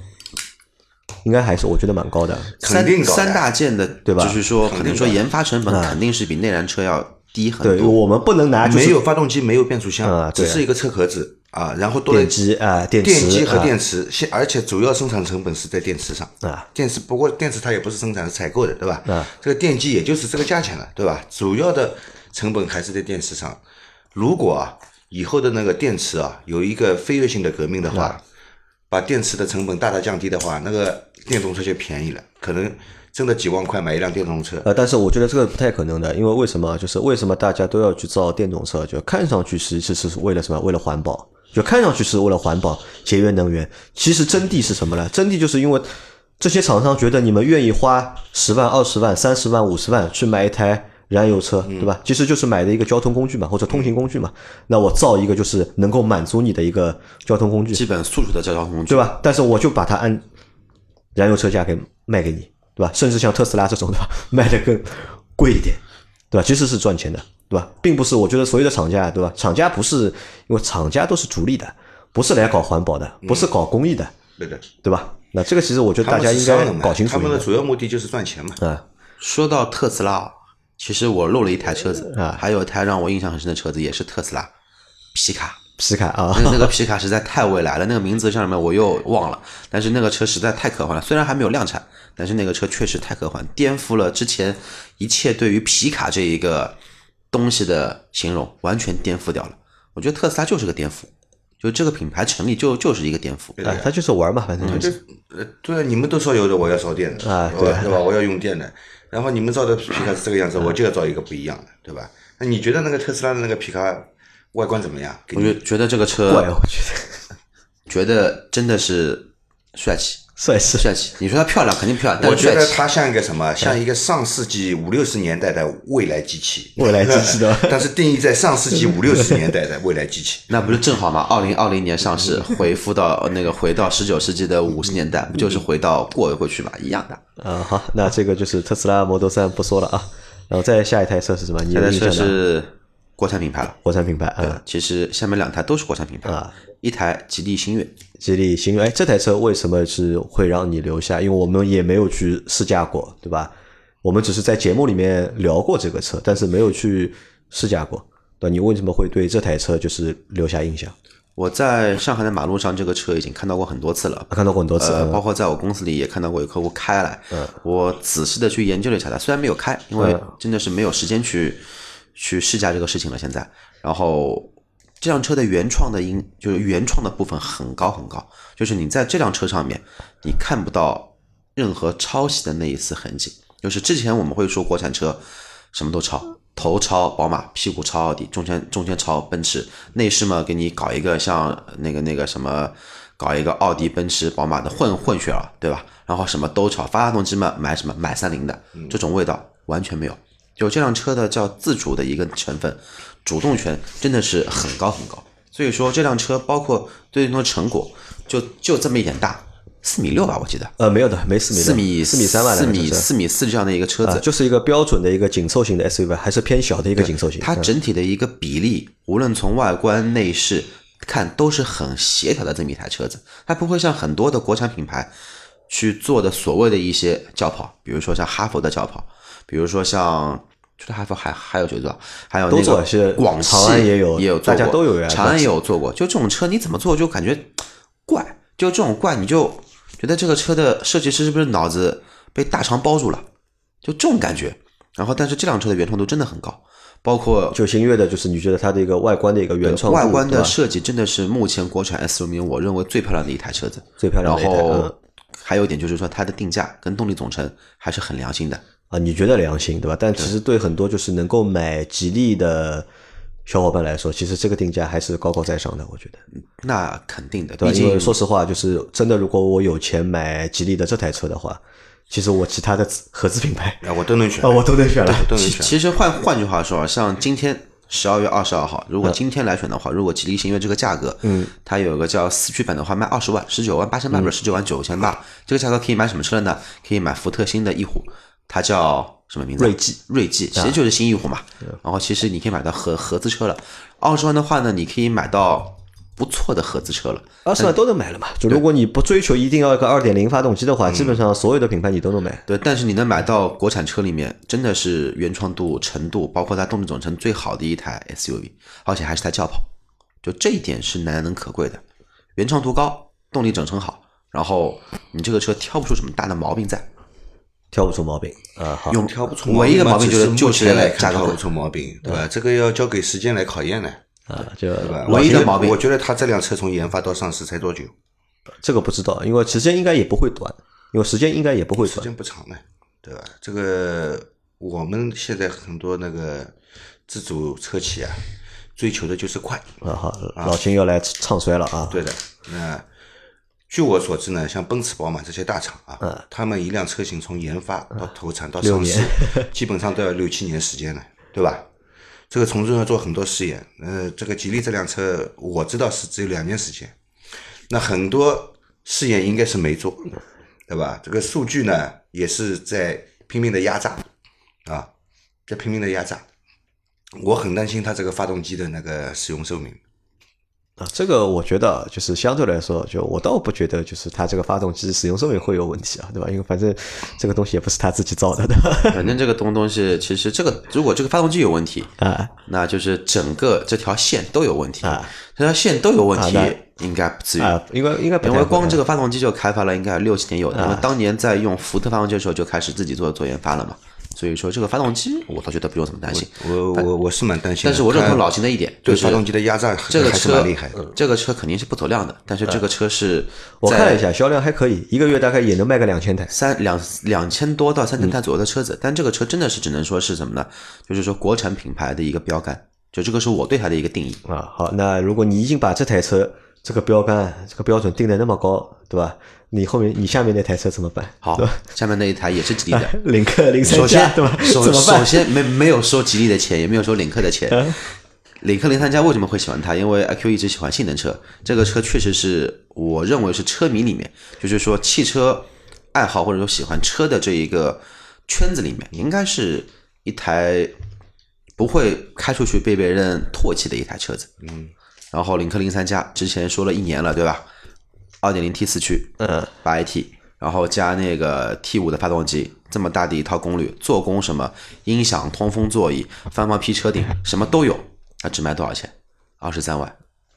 应该还是我觉得蛮高的。肯定三大件的，对吧就是说，可能说研发成本肯定是比内燃车要低很对，多。我们不能拿就是没有发动机，没有变速箱，啊只是一个车壳子啊，然后多了电机啊，电池电机和啊电池，现而且主要生产成本是在电池上啊。电池不过电池它也不是生产是采购的，对吧？啊，这个电机也就是这个价钱了，对吧？主要的成本还是在电池上。如果啊以后的那个电池啊有一个飞跃性的革命的话，把电池的成本大大降低的话，那个电动车就便宜了，可能真的几万块买一辆电动车。呃，但是我觉得这个不太可能的，因为为什么？就是为什么大家都要去造电动车？就看上去实际是为了什么？为了环保，就看上去是为了环保、节约能源。其实真谛是什么呢？真谛就是因为这些厂商觉得你们愿意花十万、二十万、三十万、五十万去买一台燃油车，对吧？其实就是买的一个交通工具嘛，或者通行工具嘛。那我造一个就是能够满足你的一个交通工具，基本素质的交通工具，对？吧？但是我就把它按燃油车价给卖给你，对对吧？甚至像特斯拉这种，对吧？卖的更贵一点，对吧？其实是赚钱的，对吧？并不是，我觉得所有的厂家，对吧？厂家不是，因为厂家都是逐利的，不是来搞环保的，不是搞公益的，对的，对吧？那这个其实我觉得大家应该搞清楚他们的主要目的就是赚钱嘛。啊，说到特斯拉，其实我漏了一台车子啊还有一台让我印象很深的车子也是特斯拉皮卡。皮卡啊那，个那个皮卡实在太未来了，那个名字叫什么我又忘了，但是那个车实在太科幻了。虽然还没有量产，但是那个车确实太科幻，颠覆了之前一切对于皮卡这一个东西的形容，完全颠覆掉了。我觉得特斯拉就是个颠覆，就这个品牌成立就就是一个颠覆。哎，他就是玩嘛，反正就是呃，对啊，你们都说油的，我要烧电的，啊对对吧？对吧？我要用电的。然后你们造的皮卡是这个样子，我就要造一个不一样的，对吧？那你觉得那个特斯拉的那个皮卡外观怎么样？给你我觉觉得这个车怪，我觉得觉得真的是帅气，帅气。帅气。你说它漂亮，肯定漂亮，但我。觉得它像一个什么？像一个上世纪五六十年代的未来机器。未来机器的 但是定义在上世纪 五六十年代的未来机器。那不是正好吗？二零二零年上市，回复到那个回到十九世纪的五十年代，不就是回到过过去嘛，一样的。嗯，好，那这个就是特斯拉 Model 3不说了啊，然后再下一台车是什么？你这台车有印象的？是国产品牌了。国产品牌啊，其实下面两台都是国产品牌啊，一台吉利星越，吉利星越。哎，这台车为什么是会让你留下？因为我们也没有去试驾过，对吧？我们只是在节目里面聊过这个车，但是没有去试驾过。对，你为什么会对这台车就是留下印象？我在上海的马路上这个车已经看到过很多次了。看到过很多次，包括在我公司里也看到过有客户开来，嗯我仔细的去研究了一下它，虽然没有开，因为真的是没有时间去去试驾这个事情了。现在，然后这辆车的原创的音就是原创的部分很高很高，就是你在这辆车上面你看不到任何抄袭的那一丝痕迹。就是之前我们会说国产车什么都抄，头抄宝马，屁股抄奥迪，中间中间抄奔驰，内饰嘛给你搞一个像那个那个什么，搞一个奥迪、奔驰、宝马的混混血儿，对吧？然后什么都抄，发动机嘛买什么买三菱的，这种味道完全没有。就这辆车的叫自主的一个成分，主动权真的是很高很高。所以说这辆车包括最终的成果，就就这么一点大，四米六吧，我记得。呃，没有的，没四米，四米四米三万，四米四米四这样的一个车子，啊，就是一个标准的一个紧凑型的 SUV，还是偏小的一个紧凑型。它嗯整体的一个比例，无论从外观、内饰看，都是很协调的这么一台车子。它不会像很多的国产品牌去做的所谓的一些轿跑，比如说像哈佛的轿跑，比如说像。除了哈弗还还有谁做？还有都那个做是广汽长安也有也有做过，大家都有呀长安也有做过。就这种车你怎么做就感觉怪，就这种怪你就觉得这个车的设计师是不是脑子被大肠包住了？就这种感觉。然后，但是这辆车的原创度真的很高，包括就星越的，就是你觉得它的一个外观的一个原创外观的设计真的是目前国产 SUV 里面我认为最漂亮的一台车子，最漂亮的一台然后嗯还有一点就是说它的定价跟动力总成还是很良心的。啊，你觉得良心对吧？但其实对很多就是能够买吉利的小伙伴来说，其实这个定价还是高高在上的，我觉得，那肯定的，对吧？因为说实话，就是真的，如果我有钱买吉利的这台车的话，其实我其他的合资品牌啊，我都能选啊，我都能选了。其都能选。其实换换句话说啊，像今天十二月二十二号，如果今天来选的话，如果吉利星越这个价格，嗯，它有一个叫四驱版的话，卖二十万，十九万八千八，不是十九万九千八，这个价格可以买什么车呢？可以买福特新的翼虎，它叫什么名字啊？锐际，锐际其实就是新翼虎嘛。然后其实你可以买到合合资车了，二十万的话呢，你可以买到不错的合资车了。二十万都能买了嘛？就如果你不追求一定要一个二点零发动机的话，基本上所有的品牌你都能买。对，但是你能买到国产车里面真的是原创度、程度，包括它动力总成最好的一台 SUV，而且还是台轿跑，就这一点是难能可贵的。原创度高，动力整成好，然后你这个车挑不出什么大的毛病在。挑不出毛病啊。好，用挑不出唯一的毛病就是就是来格挑不出毛病，对吧？这个要交给时间来考验呢，啊，就对吧？唯一的毛病我觉得他这辆车从研发到上市才多久？这个不知道，因为时间应该也不会短，因为时间应该也不会时。间不长的，对吧？这个我们现在很多那个自主车企啊，追求的就是快。啊，好，老秦要来唱衰了啊。对的，那据我所知呢，像奔驰、宝马这些大厂啊，他们一辆车型从研发到投产到上市，基本上都要六七年时间了，对吧？这个从中要做很多试验。呃，这个吉利这辆车我知道是只有两年时间，那很多试验应该是没做，对吧？这个数据呢也是在拼命的压榨啊，在拼命的压榨。我很担心它这个发动机的那个使用寿命。啊，这个我觉得就是相对来说，就我倒不觉得就是它这个发动机使用寿命会有问题啊，对吧？因为反正这个东西也不是他自己造的，对吧？反正这个东东西，其实这个如果这个发动机有问题啊，那就是整个这条线都有问题啊，这条线都有问题啊，应该不至于。啊，应该应该不因为光这个发动机就开发了应该六七年有的，因为啊当年在用福特发动机的时候就开始自己做做研发了嘛，所以说这个发动机 我倒觉得不用怎么担心。我我我是蛮担心的，但是我认同老秦的一点，就是对发动机的压榨这个车厉害的。这个车肯定是不走量的，但是这个车是我看了一下，销量还可以，一个月大概也能卖个两千台。三两两千多到三千嗯台左右的车子，但这个车真的是只能说是什么呢？就是说国产品牌的一个标杆，就这个是我对它的一个定义。啊，好，那如果你已经把这台车这个标杆、这个标准定的那么高，对吧？你后面你下面那台车怎么办？好？，下面那一台也是吉利的。领克零三首先加，对吧？首怎么办？首先没没有收吉利的钱，也没有收领克的钱。嗯领克零三加为什么会喜欢它？因为 IQ 一直喜欢性能车，这个车确实是我认为是车迷里面，就是说汽车爱好或者说喜欢车的这一个圈子里面，应该是一台不会开出去被别人唾弃的一台车子。嗯，然后领克零三加之前说了一年了，对吧？二点零 T 四驱，嗯，八 AT，然后加那个 T 五的发动机，这么大的一套功率，做工什么音响、通风座椅、翻毛皮车顶，什么都有，它只卖多少钱？二十三万，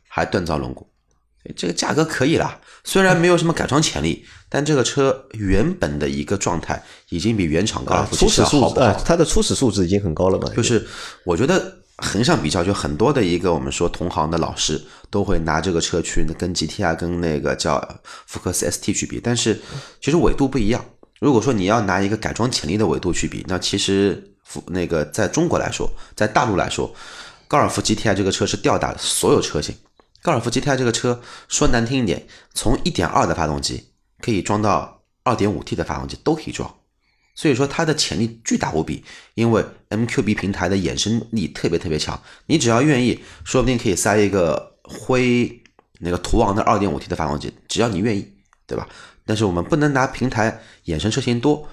还锻造轮毂，这个价格可以啦。虽然没有什么改装潜力，但这个车原本的一个状态已经比原厂高尔啊，夫其实初始素质，要好不好？啊，它的初始素质已经很高了嘛。就是我觉得横向比较，就很多的一个我们说同行的老师都会拿这个车去跟 GTR 跟那个叫福克斯 ST 去比，但是其实纬度不一样。如果说你要拿一个改装潜力的纬度去比，那其实福那个在中国来说，在大陆来说，高尔夫 GTI 这个车是吊打所有车型。高尔夫 GTI 这个车说难听一点，从1.2的发动机可以装到 2.5T 的发动机都可以装。所以说它的潜力巨大无比，因为 MQB 平台的衍生力特别特别强，你只要愿意，说不定可以塞一个灰那个途昂的 2.5T 的发动机，只要你愿意，对吧？但是我们不能拿平台衍生车型多，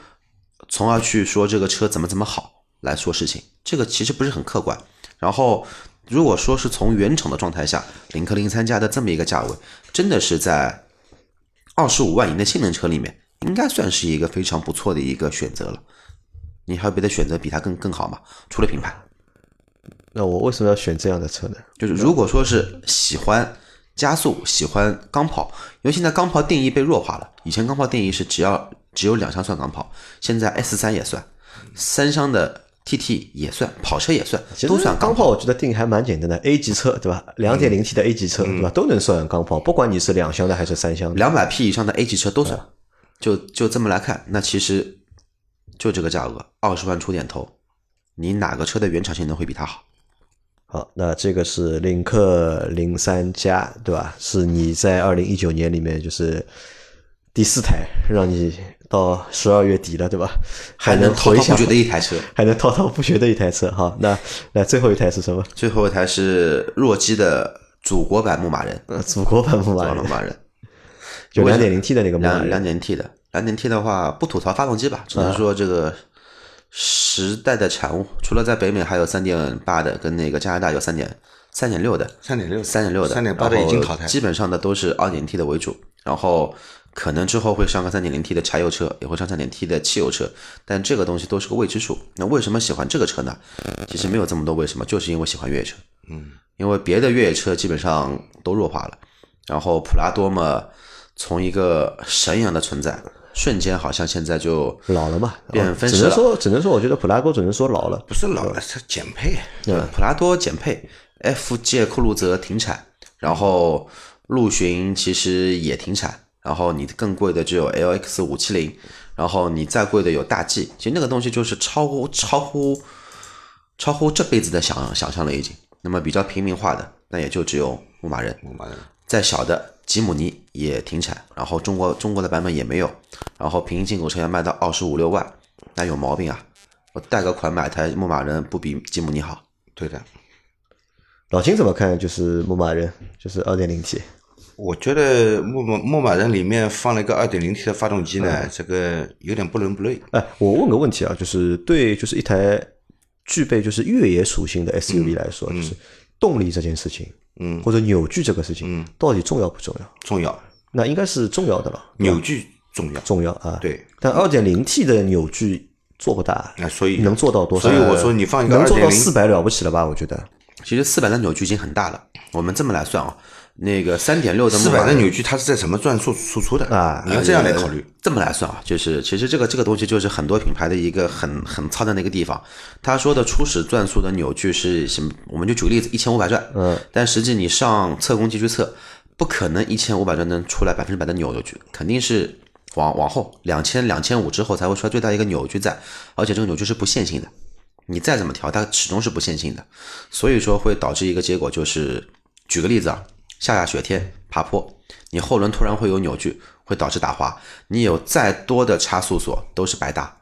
从而去说这个车怎么怎么好来说事情，这个其实不是很客观。然后如果说是从原厂的状态下，领克零三加的这么一个价位，真的是在二十五万以内性能车里面，应该算是一个非常不错的一个选择了。你还有别的选择比它更更好吗？除了品牌，那我为什么要选这样的车呢？就是如果说是喜欢加速、喜欢钢炮，因为现在钢炮定义被弱化了。以前钢炮定义是只要只有两厢算钢炮，现在 S 三也算，三厢的 TT 也算，跑车也算，都算钢炮。我觉得定义还蛮简单的，A 级车对吧？两点零 T 的 A 级车对吧？都能算钢炮，不管你是两厢的还是三厢的。两百匹以上的 A 级车都算。就就这么来看，那其实就这个价格，二十万出点头，你哪个车的原厂性能会比它好？好，那这个是领克零三加，对吧？是你在二零一九年里面就是第四台，让你到十二月底了，对吧？还能滔滔不绝的一台车。还能滔滔不绝的一台车。好，那那最后一台是什么？最后一台是弱鸡的祖国版牧马人，呃，祖国版牧马人，就两点零 T 的那个牧马人。两两点 T 的，两点 T 的话不吐槽发动机吧，只能说这个时代的产物。除了在北美还有三点八的，跟那个加拿大有三点三点六的，三点六，三点六的，三点八的已经淘汰基本上的都是二点 T 的为主，然后可能之后会上个三点零 T 的柴油车，也会上三点 T 的汽油车，但这个东西都是个未知数。那为什么喜欢这个车呢？其实没有这么多为什么，就是因为喜欢越野车。嗯，因为别的越野车基本上都弱化了，然后普拉多嘛，从一个神一样的存在，瞬间好像现在就老了嘛，变哦分。只能说，只能说，我觉得普拉多只能说老了。不是老了，是减配。对，普拉多减配，F 界酷路泽停产，然后陆巡其实也停产，然后你更贵的只有 LX 五七零，然后你再贵的有大 G，其实那个东西就是超乎超乎超乎这辈子的想想象了已经。那么比较平民化的，那也就只有牧马人，牧马人再小的吉姆尼也停产，然后中国中国的版本也没有，然后平行进口车要卖到二十五六万，那有毛病啊！我贷个款买台牧马人不比吉姆尼好？对的，老金怎么看？就是牧马人，就是二点零 T。我觉得牧马牧马人里面放了一个二点零 T 的发动机呢，这个有点不伦不类。哎，我问个问题啊，就是对，就是一台具备就是越野属性的 SUV 来说，就是动力这件事情，嗯，或者扭矩这个事情，嗯，到底重要不重要？重要，那应该是重要的了，扭矩重要。重要啊。对，但二点零 T 的扭矩做不大，那所以能做到多少？所以我说你放一个能做到2.0四百了不起了吧？我觉得其实四百的扭矩已经很大了。我们这么来算啊，那个三点六的四百的扭矩，它是在什么转速输出的啊你要这样来考虑。这么来算啊，就是其实这个这个东西就是很多品牌的一个很很糙的那个地方。他说的初始转速的扭矩是什么？我们就举个例子，一千五百转，嗯，但实际你上测功机去测，不可能一千五百转能出来百分之百的扭矩，肯定是往往后两千两千五之后才会出来最大一个扭矩在，而且这个扭矩是不线性的，你再怎么调，它始终是不线性的，所以说会导致一个结果就是，举个例子啊，下下雪天爬坡，你后轮突然会有扭矩，会导致打滑，你有再多的差速锁都是白搭。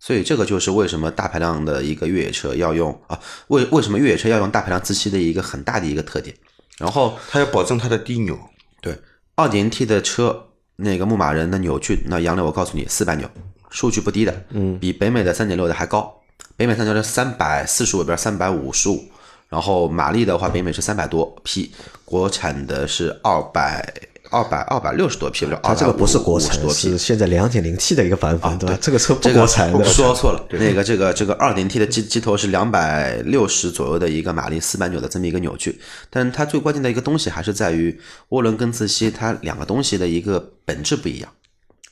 所以这个就是为什么大排量的一个越野车要用啊，为为什么越野车要用大排量自吸的一个很大的一个特点。然后它要保证它的低扭。对，二点 T 的车，那个牧马人的扭矩，那杨磊我告诉你，四百扭，数据不低的，嗯，比北美的三点六的还高。北美三点六三百四十五，边三百五十五，然后马力的话，北美是三百多匹，国产的是二百二百二百六十多匹，不是它这个不是国250产，是。现在两点零 T 的一个版本，对吧？这个车不这个国产的，说错了，那个这个这个二点 T 的机机头是两百六十左右的一个马力，四百扭的这么一个扭矩，但是它最关键的一个东西还是在于涡轮跟自吸，它两个东西的一个本质不一样。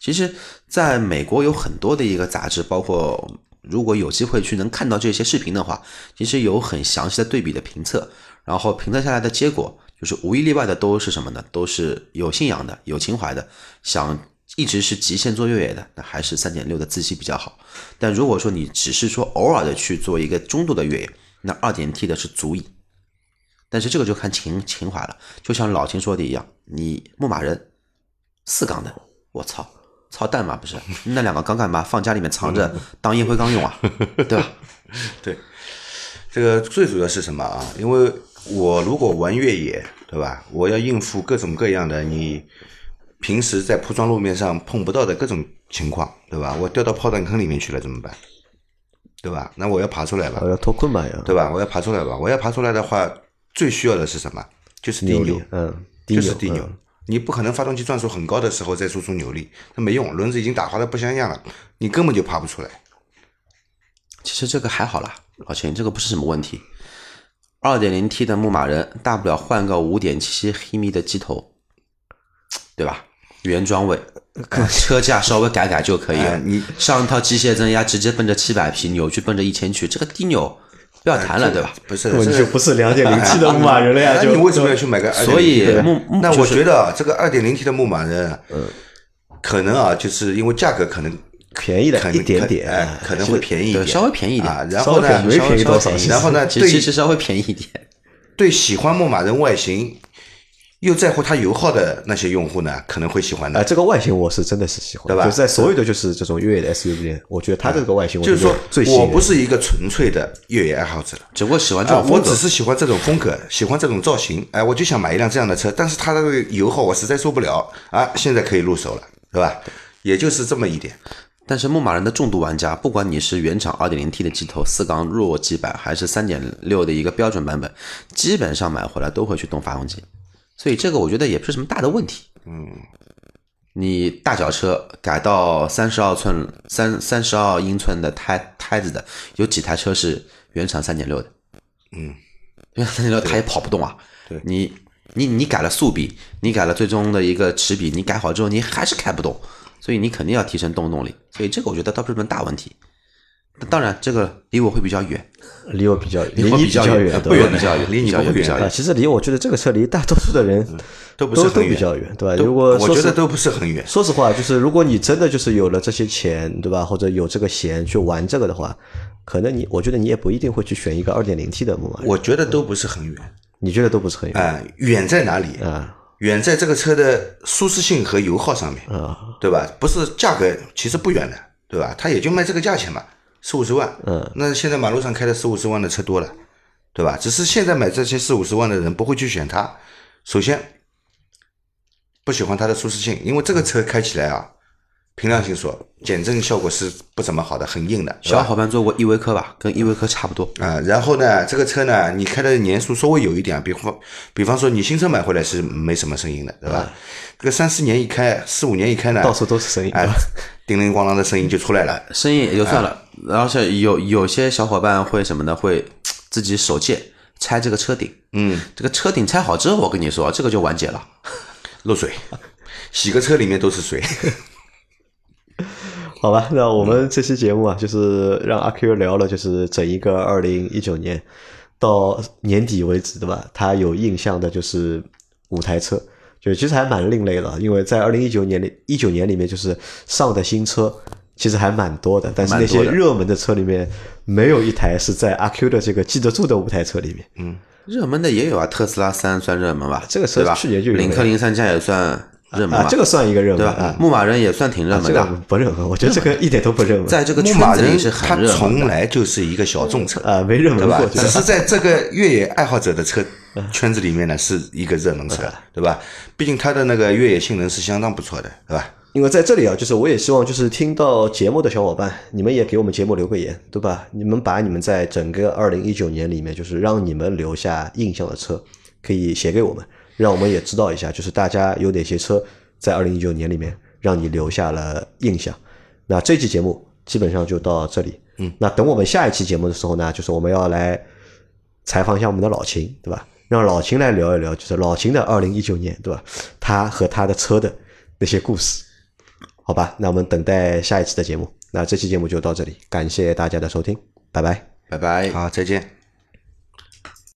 其实，在美国有很多的一个杂志，包括如果有机会去能看到这些视频的话，其实有很详细的对比的评测，然后评测下来的结果就是无一例外的都是什么呢？都是有信仰的、有情怀的，想一直是极限做越野的，那还是三点六的自吸比较好。但如果说你只是说偶尔的去做一个中度的越野，那二点 T 的是足以。但是这个就看情情怀了，就像老秦说的一样，你牧马人四缸的，我操，操蛋嘛不是？那两个缸干嘛？放家里面藏着当烟灰缸用啊，对吧？对，这个最主要是什么啊？因为我如果玩越野，对吧？我要应付各种各样的你平时在铺装路面上碰不到的各种情况，对吧？我掉到炮弹坑里面去了怎么办？对吧？那我要爬出来了我，要脱困嘛呀，对吧？我要爬出来吧。我要爬出来的话，最需要的是什么？就是低扭嗯，就是低扭嗯。你不可能发动机转速很高的时候再输出扭力，那没用，轮子已经打滑的不像样了，你根本就爬不出来。其实这个还好啦，老秦，这个不是什么问题。二点零 T 的牧马人，大不了换个五点七黑米的机头，对吧？原装位，哎车架稍微改改就可以了。哎你上一套机械增压直接奔着七百匹，扭矩奔着一千去，这个低扭不要谈了，对吧？不是，问题这就不是两点零 T 的牧马人了呀就那你为什么要去买个2.0 T 的？所以牧那我觉得啊，这个二点零 T 的牧马人，嗯，可能啊，就是因为价格可能便宜了可能一点点可哎，可能会便宜一，点，稍微便宜一点啊。然后呢，稍微没便宜多少然后呢，其实对其实稍微便宜一点。对喜欢牧马人外形又在乎它油耗的那些用户呢，可能会喜欢的。哎，的。这个外形我是真的是喜欢，对吧？就是在所有的就是这种越野的 SUV 里，我觉得它这个外形，我就是说我不是一个纯粹的越野爱好者，只不过喜欢这种风格。我只是喜欢这种风格，喜欢这种造型，哎，我就想买一辆这样的车，但是它的油耗我实在受不了啊，现在可以入手了，对吧？也就是这么一点，但是牧马人的重度玩家，不管你是原厂 2.0T 的机头四缸弱机版，还是3.6的一个标准版本，基本上买回来都会去动发动机，所以这个我觉得也不是什么大的问题。嗯，你大脚车改到三十二寸、三三十二英寸的胎胎子的，有几台车是原厂三点六的？嗯，原厂3.6它也跑不动啊。对你你你改了速比，你改了最终的一个齿比，你改好之后你还是开不动，所以你肯定要提升动动力。所以这个我觉得倒不是什么大问题。当然，这个离我会比较远，离我比较离我你比较远，不远比较远，离你比较远。其实离我觉得这个车离大多数的人都不是很远，比较远，对吧？如果我觉得都不是很远。说实话，就是如果你真的就是有了这些钱，对吧？或者有这个闲去玩这个的话，可能你我觉得你也不一定会去选一个二点零 T 的牧马人，我觉得都不是很远，你觉得都不是很远啊、远在哪里？啊远在这个车的舒适性和油耗上面，啊对吧？不是价格，其实不远的，对吧？它也就卖这个价钱嘛，四五十万。嗯，那现在马路上开的四五十万的车多了，对吧？只是现在买这些四五十万的人不会去选它。首先，不喜欢它的舒适性，因为这个车开起来啊，凭良心说，减震效果是不怎么好的，很硬的。小伙伴坐过依维柯吧？跟依维柯差不多。啊，然后呢，这个车呢，你开的年数稍微有一点，比方比方说你新车买回来是没什么声音的，对吧？这个三四年一开，四五年一开呢，到处都是声音，哎，叮铃咣啷的声音就出来了，声音也就算了，而且有有些小伙伴会什么呢？会自己手贱拆这个车顶，嗯，这个车顶拆好之后，我跟你说，这个就完结了。漏水，洗个车里面都是水。好吧，那我们这期节目啊，就是让阿 Q 聊了，就是整一个二零一九年到年底为止，对吧？他有印象的就是五台车，就其实还蛮另类的，因为在二零一九年里，一九年里面就是上的新车其实还蛮多的，但是那些热门的车里面没有一台是在阿 Q 的这个记得住的五台车里面。嗯，热门的也有啊，特斯拉三算热门吧？这个车？去年就有领克零三加也算热门吧？，啊这个算一个热门对吧啊？，牧马人也算挺热门这个的，不热门，我觉得这个一点都不热门，在这个圈牧马人子里是它很热门的。从来就是一个小众车，啊没热门过？，只是在这个越野爱好者的车圈子里面呢，是一个热门车，对吧？毕竟它的那个越野性能是相当不错的，对吧？因为在这里啊，就是我也希望，就是听到节目的小伙伴，你们也给我们节目留个言，对吧？你们把你们在整个二零一九年里面，就是让你们留下印象的车，可以写给我们，让我们也知道一下，就是大家有哪些车在二零一九年里面让你留下了印象。那这期节目基本上就到这里，嗯，那等我们下一期节目的时候呢，就是我们要来采访一下我们的老秦，对吧？让老秦来聊一聊，就是老秦的二零一九年，对吧？他和他的车的那些故事。好吧，那我们等待下一期的节目。那这期节目就到这里，感谢大家的收听，拜拜。拜拜。好，再见。